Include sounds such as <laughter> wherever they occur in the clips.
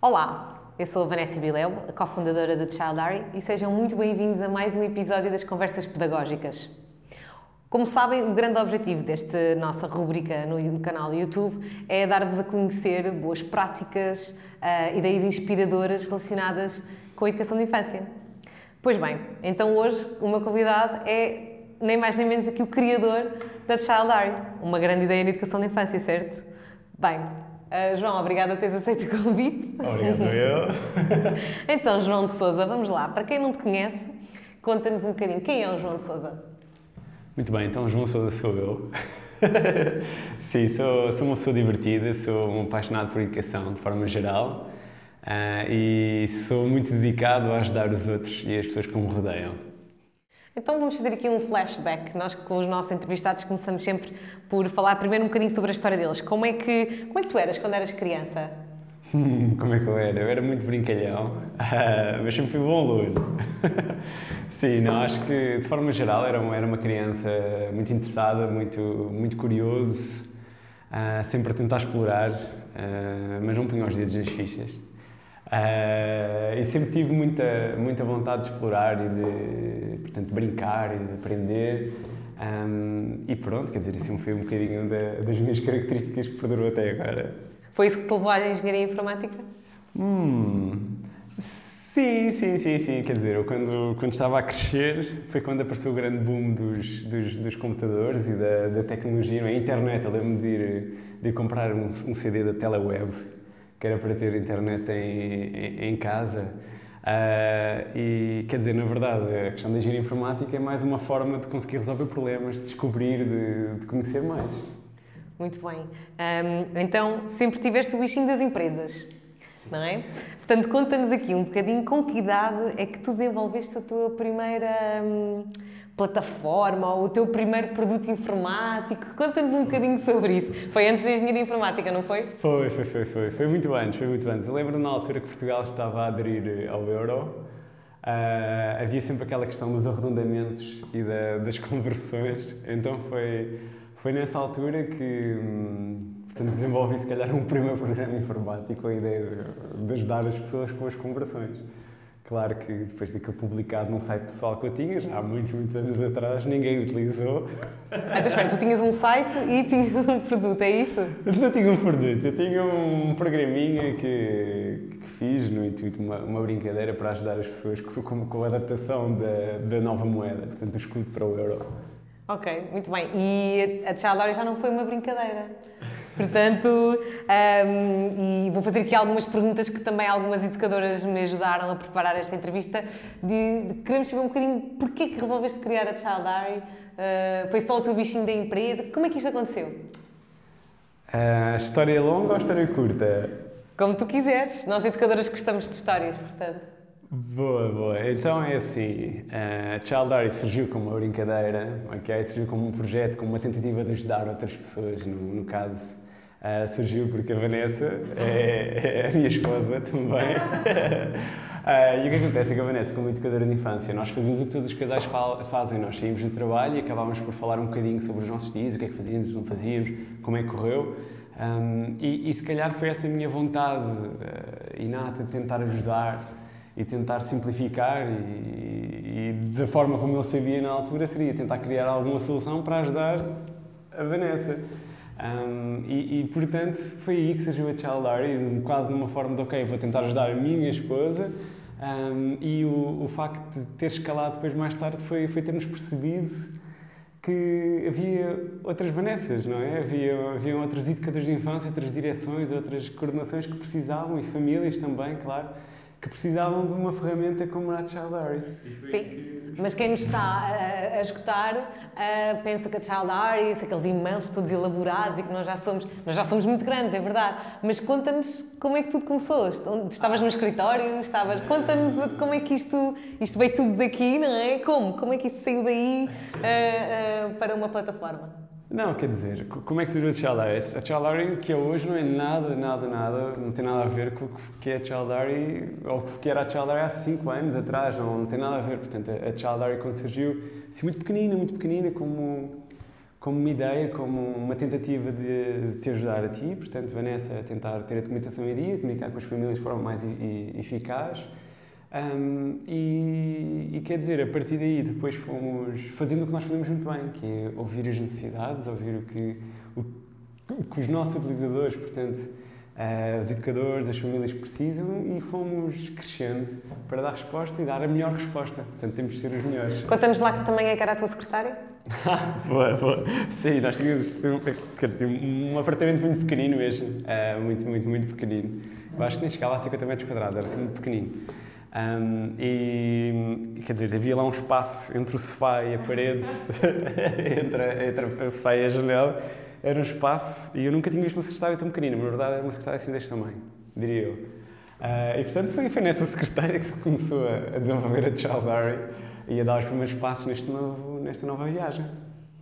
Olá, eu sou a Vanessa Bileu, a cofundadora da Child e sejam muito bem-vindos a mais um episódio das Conversas Pedagógicas. Como sabem, o grande objetivo desta nossa rubrica no canal YouTube é dar-vos a conhecer boas práticas, uh, ideias inspiradoras relacionadas com a educação de infância. Pois bem, então hoje o meu convidado é nem mais nem menos do que o criador da Child uma grande ideia na educação de infância, certo? Bem, uh, João, obrigada por teres aceito o convite. Obrigado eu. <laughs> então, João de Souza, vamos lá. Para quem não te conhece, conta-nos um bocadinho. Quem é o João de Souza? Muito bem, então João Souza sou eu. <laughs> Sim, sou, sou uma pessoa divertida, sou um apaixonado por educação de forma geral uh, e sou muito dedicado a ajudar os outros e as pessoas que me rodeiam. Então vamos fazer aqui um flashback. Nós com os nossos entrevistados começamos sempre por falar primeiro um bocadinho sobre a história deles. Como é que, como é que tu eras quando eras criança? <laughs> como é que eu era? Eu era muito brincalhão, <laughs> mas sempre fui bom aluno. <laughs> Sim, não, acho que de forma geral era uma, era uma criança muito interessada, muito, muito curioso, uh, sempre a tentar explorar, uh, mas não punha os dedos nas fichas. Uh, e sempre tive muita, muita vontade de explorar e de, portanto, brincar e de aprender. Um, e pronto, quer dizer, isso foi um bocadinho da, das minhas características que perdurou até agora. Foi isso que te levou à engenharia informática? Hum, Sim, sim, sim, sim. Quer dizer, eu quando, quando estava a crescer foi quando apareceu o grande boom dos, dos, dos computadores e da, da tecnologia, a é? internet. Eu lembro de ir, de ir comprar um, um, CD da Teleweb, que era para ter internet em, em, em casa. Uh, e quer dizer, na verdade, a questão da engenharia informática é mais uma forma de conseguir resolver problemas, de descobrir, de, de conhecer mais. Muito bem. Um, então, sempre tiveste o bichinho das empresas, Sim. não é? Portanto, conta-nos aqui um bocadinho com que idade é que tu desenvolveste a tua primeira hum, plataforma ou o teu primeiro produto informático. Conta-nos um bocadinho sobre isso. Foi antes da engenharia informática, não foi? Foi, foi, foi, foi. Foi muito antes, foi muito antes. Eu lembro na altura que Portugal estava a aderir ao euro. Uh, havia sempre aquela questão dos arredondamentos e da, das <laughs> conversões, então foi, foi nessa altura que hum, Portanto, desenvolvi se calhar um primeiro programa informático a ideia de, de ajudar as pessoas com as conversões. Claro que depois daquilo publicado num site pessoal que eu tinha, já há muitos, muitos anos atrás, ninguém utilizou. Então, espera, tu tinhas um site e tinhas um produto, é isso? Eu não tinha um produto, eu tinha um programinha que, que fiz no intuito, uma, uma brincadeira para ajudar as pessoas com, com a adaptação da, da nova moeda, portanto, o escudo para o euro. Ok, muito bem. E a Chaldori já não foi uma brincadeira. Portanto, um, e vou fazer aqui algumas perguntas que também algumas educadoras me ajudaram a preparar esta entrevista. De, de, queremos saber um bocadinho porquê que resolveste criar a Child Diary? Uh, foi só o teu bichinho da empresa? Como é que isto aconteceu? Uh, história é longa ou história curta? Como tu quiseres. Nós educadoras gostamos de histórias, portanto. Boa, boa. Então é assim, a Child Diary surgiu como uma brincadeira, okay? surgiu como um projeto, como uma tentativa de ajudar outras pessoas, no, no caso Uh, surgiu porque a Vanessa é, é a minha esposa também. uh, <laughs> e o que acontece é que a Vanessa, como educadora de infância, nós fazemos o que todos os casais fa fazem. Nós saímos do trabalho e acabávamos por falar um bocadinho sobre os nossos dias, o que é que fazíamos, não fazíamos, como é que correu. Um, e, e, se calhar foi essa a minha vontade uh, inata de tentar ajudar e tentar simplificar e, e, da forma como eu sabia na altura seria tentar criar alguma solução para ajudar a Vanessa. Um, e, e, portanto foi aí que surgiu a Child Diary, quase numa forma de ok, vou tentar ajudar a minha esposa. Um, e o, o facto de ter escalado depois mais tarde foi, foi termos percebido que havia outras Vanessas, não é? Havia, havia outras educadoras de infância, outras direções, outras coordenações que precisavam, e famílias também, claro, que precisavam de uma ferramenta como a Child Diary. Sim, mas quem nos está a, a escutar pensa que a Child Diary, aqueles e-mails todos elaborados e que nós já somos, nós já somos muito grandes, é verdade, mas conta-nos como é que tudo começou. Estavas no escritório, estavas, conta-nos como é que isto, isto veio tudo daqui, não é? Como? Como é que isto saiu daí uh, uh, para uma plataforma? Não, quer dizer, como é que surgiu a Chaldari? A Chaldari que é hoje não é nada, nada, nada, não tem nada a ver com o que é a Chaldari ou o que era a Chaldari há 5 anos atrás, não, não, tem nada a ver. Portanto, a Chaldari quando surgiu, assim, muito pequenina, muito pequenina, como, como uma ideia, como uma tentativa de, de te ajudar a ti, portanto, Vanessa, a tentar ter a documentação em dia, comunicar com as famílias de forma mais eficaz. Um, e, e, quer dizer, a partir daí depois fomos fazendo o que nós fazemos muito bem, que é ouvir as necessidades, ouvir o que, o, que os nossos utilizadores, portanto, uh, os educadores, as famílias precisam e fomos crescendo para dar resposta e dar a melhor resposta. Portanto, temos de ser os melhores. Conta-nos lá que também é que era a tua secretária. <laughs> boa, boa. Sim, nós tínhamos dizer, um apartamento muito pequenino mesmo, uh, muito, muito, muito pequenino. Eu acho que nem chegava a 50 metros quadrados, era assim muito pequenino. Um, e quer dizer, havia lá um espaço entre o sofá e a parede, <laughs> entre, entre o sofá e a janela, era um espaço e eu nunca tinha visto uma secretária tão pequenina, mas na verdade era uma secretária assim deste tamanho, diria eu. Uh, e portanto foi, foi nessa secretária <laughs> que se começou a, a desenvolver a Charles Harry e a dar os primeiros passos neste novo, nesta nova viagem.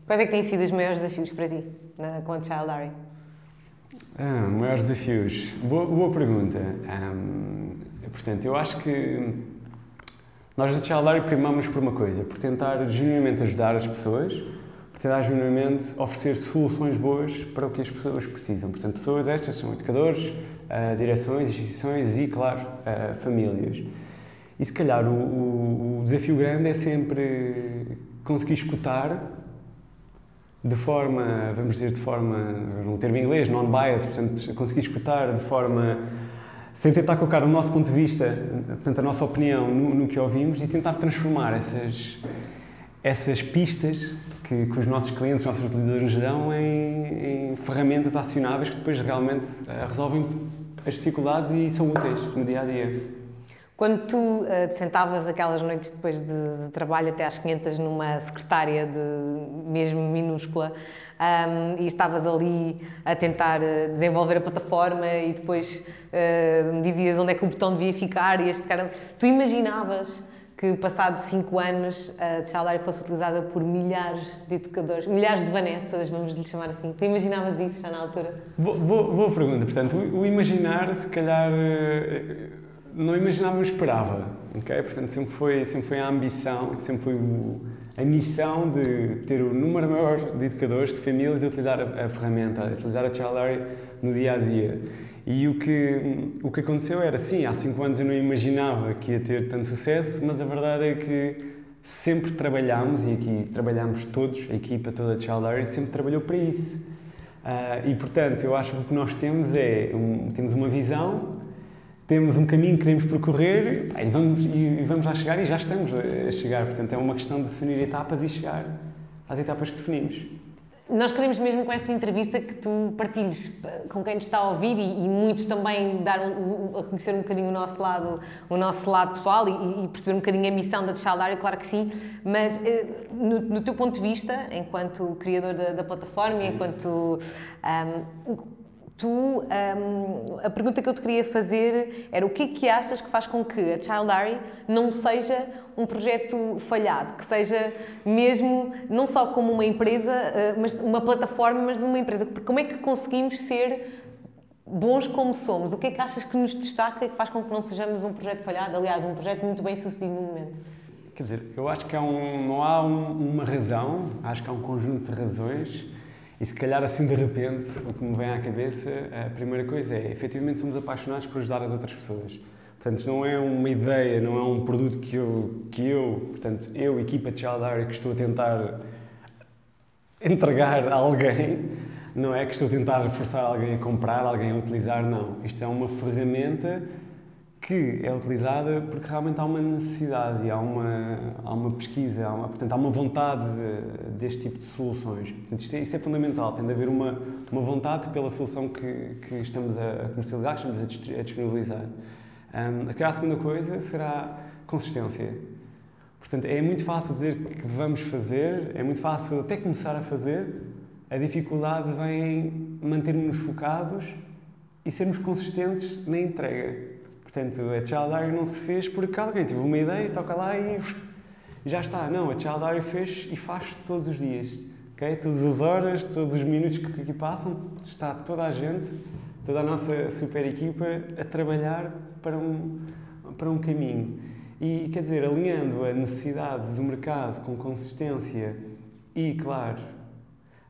Quais é que têm sido os maiores desafios para ti na, com a Child Harry? Ah, maiores desafios. Boa, boa pergunta. Um, Portanto, eu acho que nós na Childare primamos por uma coisa, por tentar genuinamente ajudar as pessoas, por tentar genuinamente oferecer soluções boas para o que as pessoas precisam. Portanto, pessoas estas são educadores, uh, direções, instituições e, claro, uh, famílias. E se calhar o, o, o desafio grande é sempre conseguir escutar de forma, vamos dizer, de forma, um termo em inglês, non-bias, portanto, conseguir escutar de forma sem tentar colocar o nosso ponto de vista, portanto, a nossa opinião no, no que ouvimos e tentar transformar essas, essas pistas que, que, os nossos clientes, os nossos utilizadores nos dão em, em ferramentas acionáveis que depois realmente uh, resolvem as dificuldades e são úteis no dia a dia. Quando tu uh, te sentavas aquelas noites depois de, de, trabalho até às 500 numa secretária de mesmo minúscula, um, e estavas ali a tentar eh, desenvolver a plataforma e depois uh, me dizias onde é que o botão devia ficar e este cara... Tu imaginavas que passados 5 anos a Tchaudário fosse utilizada por milhares de educadores, milhares de Vanessas, vamos lhe chamar assim. Tu imaginavas isso já na altura? Boa, boa, boa pergunta. Portanto, o, o imaginar, se calhar, eh, não imaginava, mas esperava. Okay? Portanto, sempre foi, sempre foi a ambição, sempre foi o a missão de ter o número maior de educadores, de famílias a utilizar a, ferramenta, a utilizar a Child no dia a dia. E o que, o que aconteceu era, sim, há cinco anos eu não imaginava que ia ter tanto sucesso, mas a verdade é que sempre trabalhámos, e aqui trabalhámos todos, a equipa toda de Child sempre trabalhou para isso. Uh, e portanto, eu acho que o que nós temos é um, temos uma visão temos um caminho que queremos percorrer e vamos, e vamos lá chegar e já estamos a chegar. Portanto, é uma questão de definir etapas e chegar às etapas que definimos. Nós queremos mesmo com esta entrevista que tu partilhes com quem nos está a ouvir e, e muito também dar um, a conhecer um bocadinho o nosso lado, o nosso lado pessoal e, e perceber um bocadinho a missão da Chaldar, claro que sim, mas eh, no, no, teu ponto de vista, enquanto criador da, da plataforma, sim. enquanto um, Tu, um, a pergunta que eu te queria fazer era o que é que achas que faz com que a Child Diary não seja um projeto falhado, que seja mesmo, não só como uma empresa, uh, mas uma plataforma, mas uma empresa. Como é que conseguimos ser bons como somos? O que é que achas que nos destaca e que faz com que não sejamos um projeto falhado? Aliás, um projeto muito bem sucedido no momento. Quer dizer, eu acho que há um, não há um, uma razão, acho que há um conjunto de razões e se calhar assim de repente, o que me vem à cabeça, a primeira coisa é, efetivamente somos apaixonados por ajudar as outras pessoas. Portanto, não é uma ideia, não é um produto que eu, que eu portanto, eu, equipa de Child que estou a tentar entregar a alguém, não é que estou a tentar forçar alguém a comprar, alguém a utilizar, não. Isto é uma ferramenta que é utilizada porque realmente há uma necessidade, há uma, há uma pesquisa, há uma, portanto, há uma vontade de, deste tipo de soluções. Portanto, isto é, isso é fundamental, tem de haver uma, uma vontade pela solução que, que estamos a comercializar, que estamos a disponibilizar. Um, a segunda coisa será consistência. Portanto, é muito fácil dizer que vamos fazer, é muito fácil até começar a fazer, a dificuldade vem em manter-nos focados e sermos consistentes na entrega. Portanto, a Child Diary não se fez porque alguém teve uma ideia, toca lá e já está. Não, a Child Diary fez e faz todos os dias. Okay? Todas as horas, todos os minutos que aqui passam, está toda a gente, toda a nossa super equipa a trabalhar para um, para um caminho. E, quer dizer, alinhando a necessidade do mercado com consistência e, claro,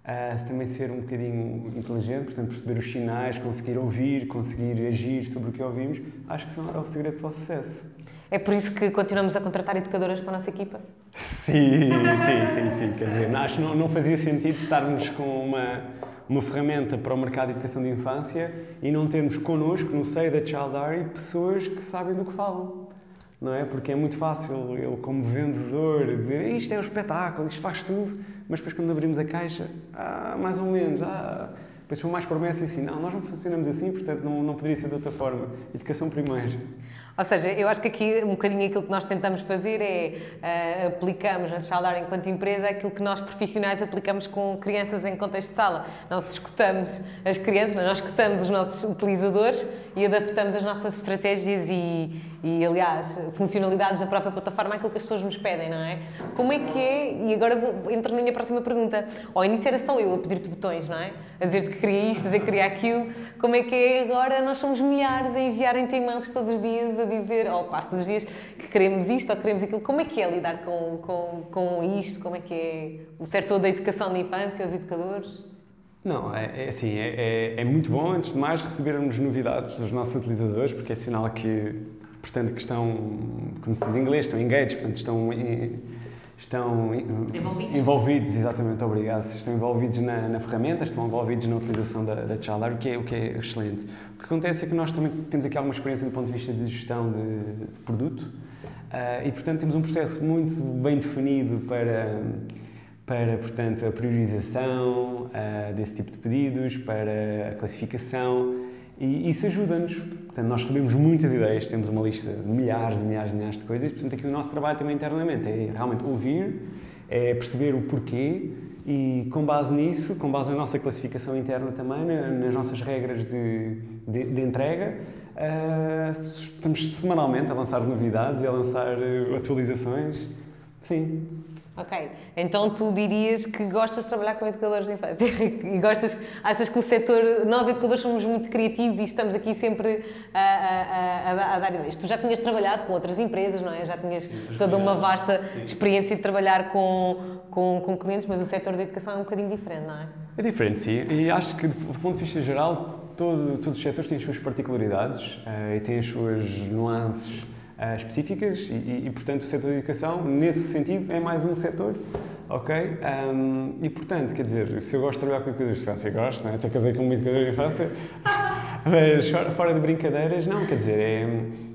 uh, também ser um bocadinho inteligente, portanto, perceber os sinais, conseguir ouvir, conseguir agir sobre o que ouvimos, acho que são é o segredo para o sucesso. É por isso que continuamos a contratar educadoras para a nossa equipa? Sim, sim, sim, sim. Quer dizer, acho que não, não fazia sentido estarmos com uma, uma ferramenta para o mercado de educação de infância e não termos connosco, no seio da Childary, pessoas que sabem do que falam. Não é? Porque é muito fácil eu, como vendedor, dizer isto é um espetáculo, isto faz tudo, mas depois quando abrimos a caixa, ah, mais ou menos, ah, depois são mais promessas assim, não, nós não funcionamos assim, portanto não, não poderia ser de outra forma. Educação primeiro. Ou seja, eu acho que aqui um bocadinho aquilo que nós tentamos fazer é uh, aplicamos na Saldar enquanto empresa aquilo que nós profissionais aplicamos com crianças em contexto de sala. Nós escutamos as crianças, nós escutamos os nossos utilizadores e adaptamos as nossas estratégias e, e aliás, funcionalidades da própria plataforma àquilo que as pessoas nos pedem, não é? Como é que é, e agora vou, entro na minha próxima pergunta, ao início era só eu a pedir-te botões, não é? A dizer-te que queria isto, a dizer que queria aquilo, como é que é agora nós somos milhares a enviarem-te e-mails todos os dias a dizer, ou quase todos os dias, que queremos isto ou queremos aquilo, como é que é lidar com, com, com isto, como é que é o setor da educação de infância, os educadores? Não, é, é assim, é, é, é, muito bom, antes de mais, recebermos novidades dos nossos utilizadores, porque é sinal que, portanto, que estão, como se diz em inglês, estão engaged, portanto, estão, estão envolvidos. envolvidos, exatamente, obrigado, estão envolvidos na, na ferramenta, estão envolvidos na utilização da, da Childar, o que, é, o que é excelente. O que acontece é que nós também temos aqui alguma experiência do ponto de vista de gestão de, de produto uh, e, portanto, temos um processo muito bem definido para para, portanto, a priorização uh, desse tipo de pedidos, para a classificação e isso ajuda-nos. Portanto, nós recebemos muitas ideias, temos uma lista de milhares e milhares e milhares de coisas, portanto, aqui o nosso trabalho também internamente é realmente ouvir, é perceber o porquê e com base nisso, com base na nossa classificação interna também, nas nossas regras de, de, de entrega, uh, estamos semanalmente a lançar novidades e a lançar uh, atualizações. Sim, Ok, então tu dirias que gostas de trabalhar com educadores de infância <laughs> e gostas, achas que o setor, nós educadores somos muito criativos e estamos aqui sempre a, a, a, a dar ideias. Tu já tinhas trabalhado com outras empresas, não é? Já tinhas Sim, toda uma vasta Sim. experiência de trabalhar com, com, com clientes, mas o setor da educação é um bocadinho diferente, não é? É diferente, sim, e acho que do ponto de vista geral, todo, todos os setores têm as suas particularidades uh, e têm as suas nuances uh, específicas e, e, portanto, o setor da educação, nesse sentido, é mais um setor, ok? Um, e, portanto, quer dizer, se eu gosto de trabalhar com educadores de infância, gosto, não é? Até casei com um educador de infância, <laughs> mas fora de brincadeiras, não, quer dizer, é,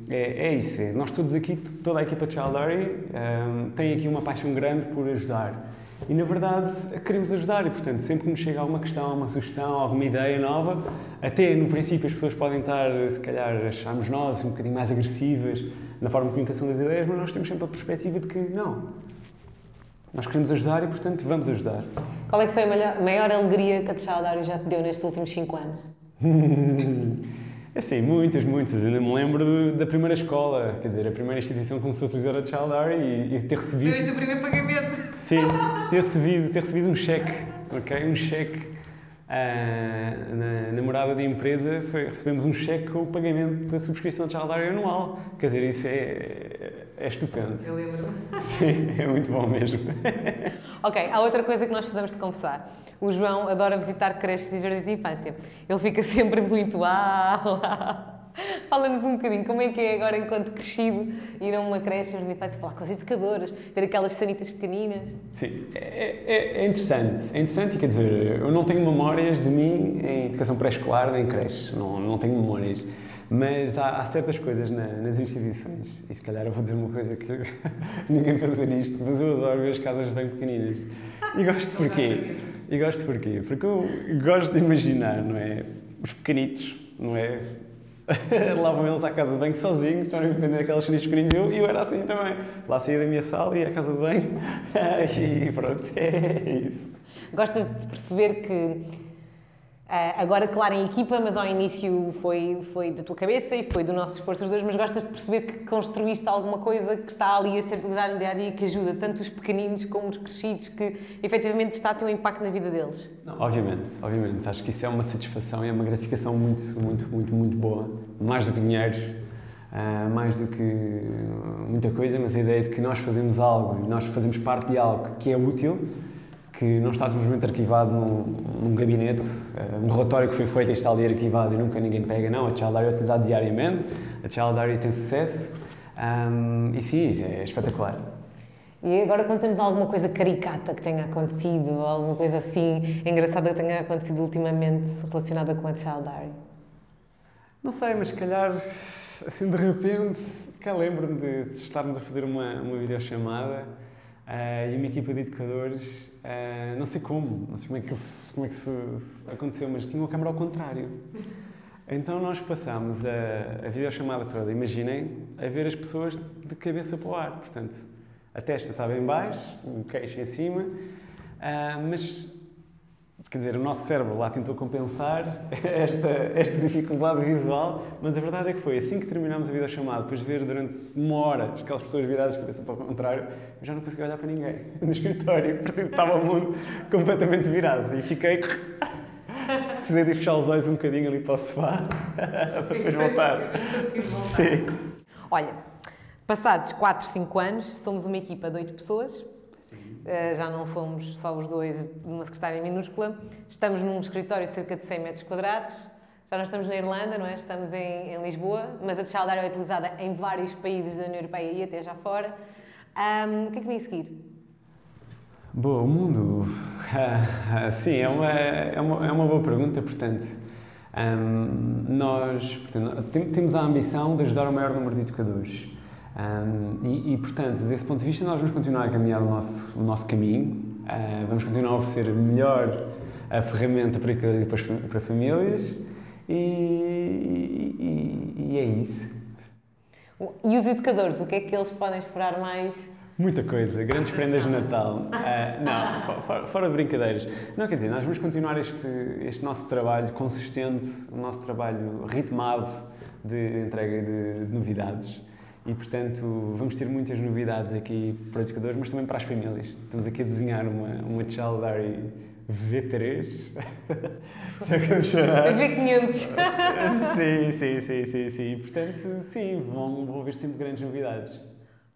é, é isso. É, nós todos aqui, toda a equipa de Childary, um, tem aqui uma paixão grande por ajudar. E na verdade queremos ajudar e, portanto, sempre que nos chega alguma questão, uma sugestão, alguma ideia nova, até no princípio as pessoas podem estar, se calhar, acharmos nós um bocadinho mais agressivas, na forma de comunicação das ideias, mas nós temos sempre a perspectiva de que não. Nós queremos ajudar e, portanto, vamos ajudar. Qual é que foi a maior, maior alegria que a Tchaudário já te deu nestes últimos 5 anos? <laughs> É sim, muitas, muitas. Ainda me lembro da primeira escola, quer dizer, a primeira instituição que começou a utilizar a Childary e, e ter recebido... Desde o primeiro pagamento. Sim, ter recebido, ter recebido um cheque, ok? Um cheque Uh, na, na morada da empresa foi, recebemos um cheque com o pagamento da subscrição de Childare anual. Quer dizer, isso é, é estupendo. Eu lembro. <laughs> Sim, é muito bom mesmo. ok, há outra coisa que nós precisamos de confessar. O João adora visitar creches e jardins de infância. Ele fica sempre muito. Ah, <laughs> Fala-nos um bocadinho como é que é agora, enquanto crescido, ir a uma creche de infância, falar com as educadoras, ver aquelas sanitas pequeninas. Sim, é, é, é, interessante. É interessante, quer dizer, eu não tenho memórias de mim em educação pré-escolar nem creche, não, não tenho memórias. Mas há, há certas coisas na, nas instituições, e se calhar eu vou dizer uma coisa que <laughs> ninguém fazer isto, mas eu adoro ver as casas bem pequeninas. E gosto porquê? E gosto porquê? Porque eu gosto de imaginar, não é? Os pequenitos, não é? <laughs> vão eles à casa de banho sozinhos, estão a vender aquelas cenas pequeninas. Eu, eu era assim também. Lá saía da minha sala e ia à casa de banho. <laughs> e pronto, <laughs> é isso. Gostas de perceber que agora, claro, em equipa, mas ao início foi, foi da tua cabeça e foi do nosso esforço os dois, mas gostas de perceber que construíste alguma coisa que está ali a ser utilizada no dia a dia que ajuda tanto os pequeninos como os crescidos, que efetivamente está a ter um impacto na vida deles? Não, obviamente, obviamente. Acho que isso é uma satisfação e é uma gratificação muito, muito, muito, muito boa. Mais do que dinheiro, uh, mais do que muita coisa, mas a ideia de que nós fazemos algo e nós fazemos parte de algo que é útil que não está simplesmente arquivado num, num gabinete, uh, um relatório que foi feito e está ali arquivado e nunca ninguém pega, não, a Child Diary é utilizada diariamente, a Child Diary tem sucesso. Um, e sim, é espetacular. E agora conta-nos alguma coisa caricata que tenha acontecido, ou alguma coisa assim engraçada que tenha acontecido ultimamente relacionada com a Child Diary. Não sei, mas se calhar, assim de repente, cá lembro-me de, de, estarmos a fazer uma, uma videochamada uh, e uma equipa de educadores, uh, não sei como, não sei como é, que isso, como é que isso aconteceu, mas tinham a câmera ao contrário. Então nós passámos a, a videochamada toda, imaginem, a ver as pessoas de cabeça para o ar, portanto, a testa estava em baixo, o queixo em cima, uh, mas quer dizer, o nosso cérebro lá tentou compensar <laughs> esta, esta dificuldade visual, mas a verdade é que foi assim que terminámos a videochamada, depois de ver durante uma hora aquelas pessoas viradas de cabeça para o contrário, eu já não conseguia olhar para ninguém <laughs> no escritório, parecia que estava o mundo completamente virado e fiquei. <laughs> Precisei de fechar os olhos um bocadinho ali para o sofá para depois voltar. Sim. Olha, Passados 4, 5 anos, somos uma equipa de 8 pessoas. Uh, já não somos só os dois numa secretária minúscula. Estamos num escritório de cerca de 100 metros quadrados. Já não estamos na Irlanda, não é? Estamos em, em Lisboa, mas a Child é utilizada em vários países da União Europeia e até já fora. Um, o que é que vem a seguir? Boa, o mundo. <laughs> sim, é uma, é, uma, é uma boa pergunta, portanto. Um, nós portanto, temos a ambição de ajudar o maior número de educadores. Um, e, e, portanto, desse ponto de vista, nós vamos continuar a caminhar o nosso, o nosso caminho, uh, vamos continuar a oferecer melhor a ferramenta para, para, para famílias e, e, e, é isso. E os educadores, o que é que eles podem esperar mais? Muita coisa, grandes prendas de <laughs> Natal. Uh, não, fora, fora, de brincadeiras. Não, quer dizer, nós vamos continuar este, este nosso trabalho consistente, o nosso trabalho ritmado de entrega de, de novidades. E, portanto, vamos ter muitas novidades aqui para os educadores, mas também para as famílias. Estamos aqui a desenhar uma, uma Child Diary V3. Se é que vamos chorar. V500. <laughs> sim, sim, sim, sim, sim. Portanto, sim, vão, vão haver sempre grandes novidades.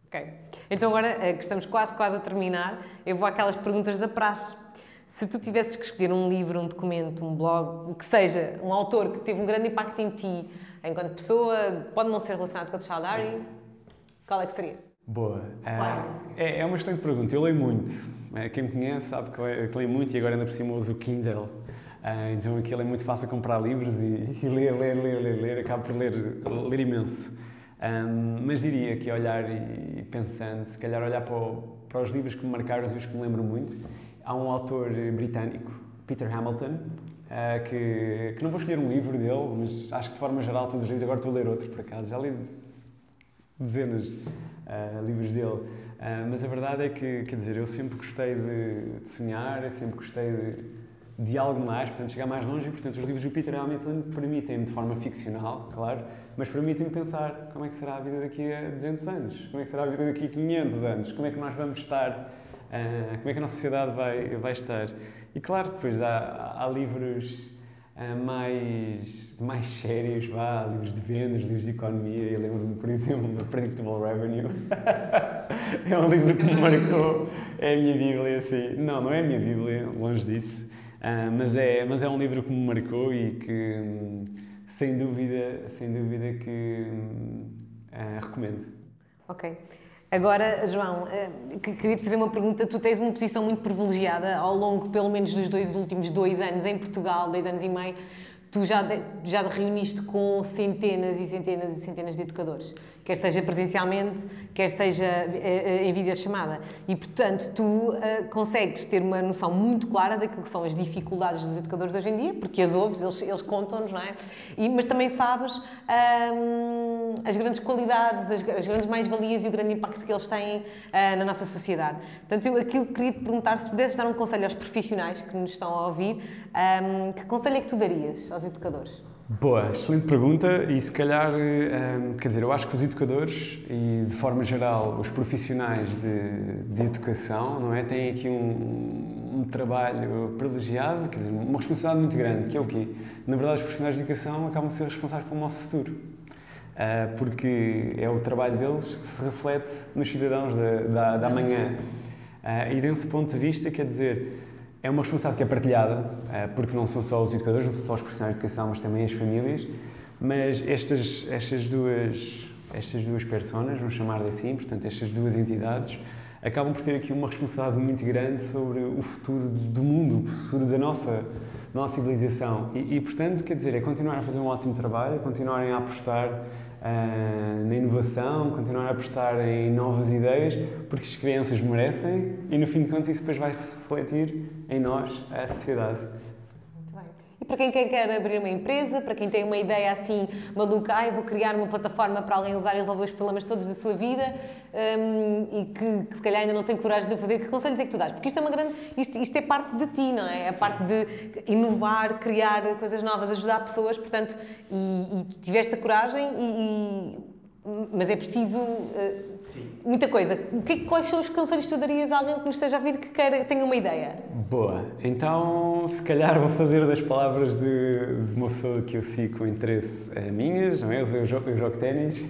Ok. Então, agora eh, que estamos quase, quase a terminar, eu vou àquelas perguntas da praxe. Se tu tivesses que escolher um livro, um documento, um blog, o que seja, um autor que teve um grande impacto em ti, enquanto pessoa, pode não ser relacionado com a Child Diary, qual é que seria? Boa. É, é uma excelente pergunta. Eu leio muito. É, quem me conhece sabe que leio, que leio muito e agora ainda por cima uso o Kindle. Uh, então aquilo é muito fácil comprar livros e, <laughs> e, ler, ler, ler, ler, ler. Acabo por ler, ler imenso. Um, mas diria que olhar e, pensando, se calhar olhar para, o, para os livros que me marcaram, os livros que me lembro muito. Há um autor britânico, Peter Hamilton, uh, que, que não vou escolher um livro dele, mas acho que de forma geral todos os livros, agora estou a ler outro por acaso, já li dezenas de uh, livros dele. Uh, mas a verdade é que, quer dizer, eu sempre gostei de, de sonhar, eu sempre gostei de, de, algo mais, portanto, chegar mais longe e, portanto, os livros do Peter Hamilton permitem-me, de forma ficcional, claro, mas permitem-me pensar como é que será a vida daqui a 200 anos, como é que será a vida daqui a 500 anos, como é que nós vamos estar, uh, como é que a nossa sociedade vai, vai estar. E, claro, depois há, há livros eh, mais, mais sérios, vá, livros de vendas, livros de economia. Eu lembro-me, por exemplo, do Predictable Revenue. <laughs> é um livro que me marcou. É a minha Bíblia, assim. Não, não é a minha Bíblia, longe disso. Uh, mas, é, mas é um livro que me marcou e que, sem dúvida, sem dúvida que uh, recomendo. Ok. Agora, João, eh, queria te fazer uma pergunta. Tu tens uma posição muito privilegiada ao longo, pelo menos, dos dois últimos dois anos em Portugal, dois anos e meio. Tu já, já te reuniste com centenas e centenas e centenas de educadores quer seja presencialmente, quer seja eh, eh, em videochamada. E, portanto, tu uh, consegues ter uma noção muito clara daquilo que são as dificuldades dos educadores hoje em dia, porque as ouves, eles, eles contam-nos, não é? E, mas também sabes um, as grandes qualidades, as, as grandes mais-valias e o grande impacto que eles têm uh, na nossa sociedade. Portanto, eu aquilo que queria te perguntar, se pudesses dar um conselho aos profissionais que nos estão a ouvir, um, que conselho é que tu darias aos educadores? Boa, excelente pergunta e se calhar, hum, quer dizer, eu acho que os educadores e de forma geral os profissionais de, de educação, não é, têm aqui um, um, trabalho privilegiado, quer dizer, uma responsabilidade muito grande, que é o quê? Na verdade, os profissionais de educação acabam de ser responsáveis pelo nosso futuro, uh, porque é o trabalho deles que se reflete nos cidadãos da, da, da manhã. Uh, e desse ponto de vista, quer dizer, é uma responsabilidade que é partilhada, porque não são só os educadores, não são só os profissionais de educação, mas também as famílias. Mas estas, estas duas estas duas personas, vamos chamar-lhe assim, portanto, estas duas entidades, acabam por ter aqui uma responsabilidade muito grande sobre o futuro do mundo, o futuro da nossa, nossa civilização. E, e, portanto, quer dizer, é continuar a fazer um ótimo trabalho, continuarem a apostar uh, na inovação, continuar a apostar em novas ideias, porque as crianças merecem e, no fim de contas, isso depois vai refletir em nós, a sociedade. Para quem quer abrir uma empresa, para quem tem uma ideia assim maluca, ah, vou criar uma plataforma para alguém usar e resolver os problemas todos da sua vida um, e que, que, se calhar ainda não tem coragem de fazer, que conselhos é que tu dás? Porque isto é uma grande. Isto, isto é parte de ti, não é? É parte de inovar, criar coisas novas, ajudar pessoas, portanto, e, e tiveste a coragem e, e mas é preciso uh, muita coisa. Que, quais são os conselhos que tu darias a alguém que nos esteja a vir que queira, tenha uma ideia? Boa. Então, se calhar vou fazer das palavras de, de uma pessoa que eu sigo com interesse uh, minhas, não é? Eu, eu, jogo, eu jogo ténis.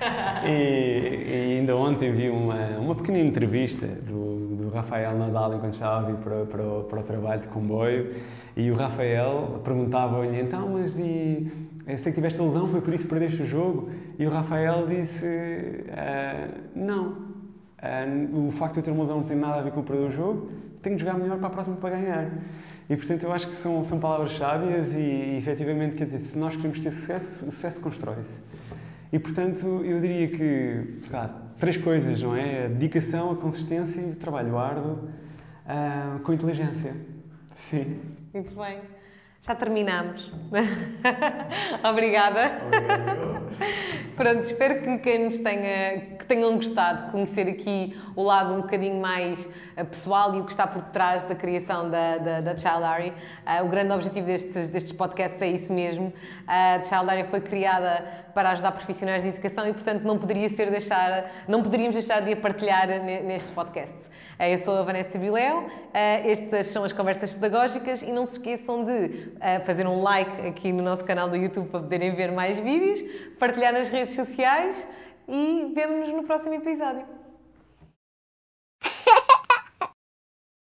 <laughs> e, e, ainda ontem vi uma, uma pequena entrevista do, do Rafael Nadal enquanto estava a vir para, para, para o trabalho de comboio e o Rafael perguntava-lhe então, mas e eu sei que tiveste lesão, foi por isso que perdeste o jogo. E o Rafael disse: uh, Não, uh, o facto de eu ter uma lesão não tem nada a ver com o perder o jogo, tenho de jogar melhor para a próxima para ganhar. E portanto eu acho que são, são palavras sábias e, e efetivamente, quer dizer, se nós queremos ter sucesso, o sucesso constrói-se. E portanto eu diria que, sei lá, três coisas, não é? A dedicação, a consistência e o trabalho árduo uh, com inteligência. Sim. Muito bem. Já terminamos. <laughs> Obrigada. Obrigado. Pronto, espero que quem nos tenha, que tenham gostado de conhecer aqui o lado um bocadinho mais eh, pessoal e o que está por trás da criação da, da, da Child Uh, o grande objetivo destes, destes podcasts é isso mesmo. A uh, Child foi criada para ajudar profissionais de educação e, portanto, não poderia ser deixar, não poderíamos deixar de a partilhar neste podcast. Eu sou a Vanessa Bileu, estas são as conversas pedagógicas e não se esqueçam de fazer um like aqui no nosso canal do YouTube para poderem ver mais vídeos, partilhar nas redes sociais e vemo-nos no próximo episódio.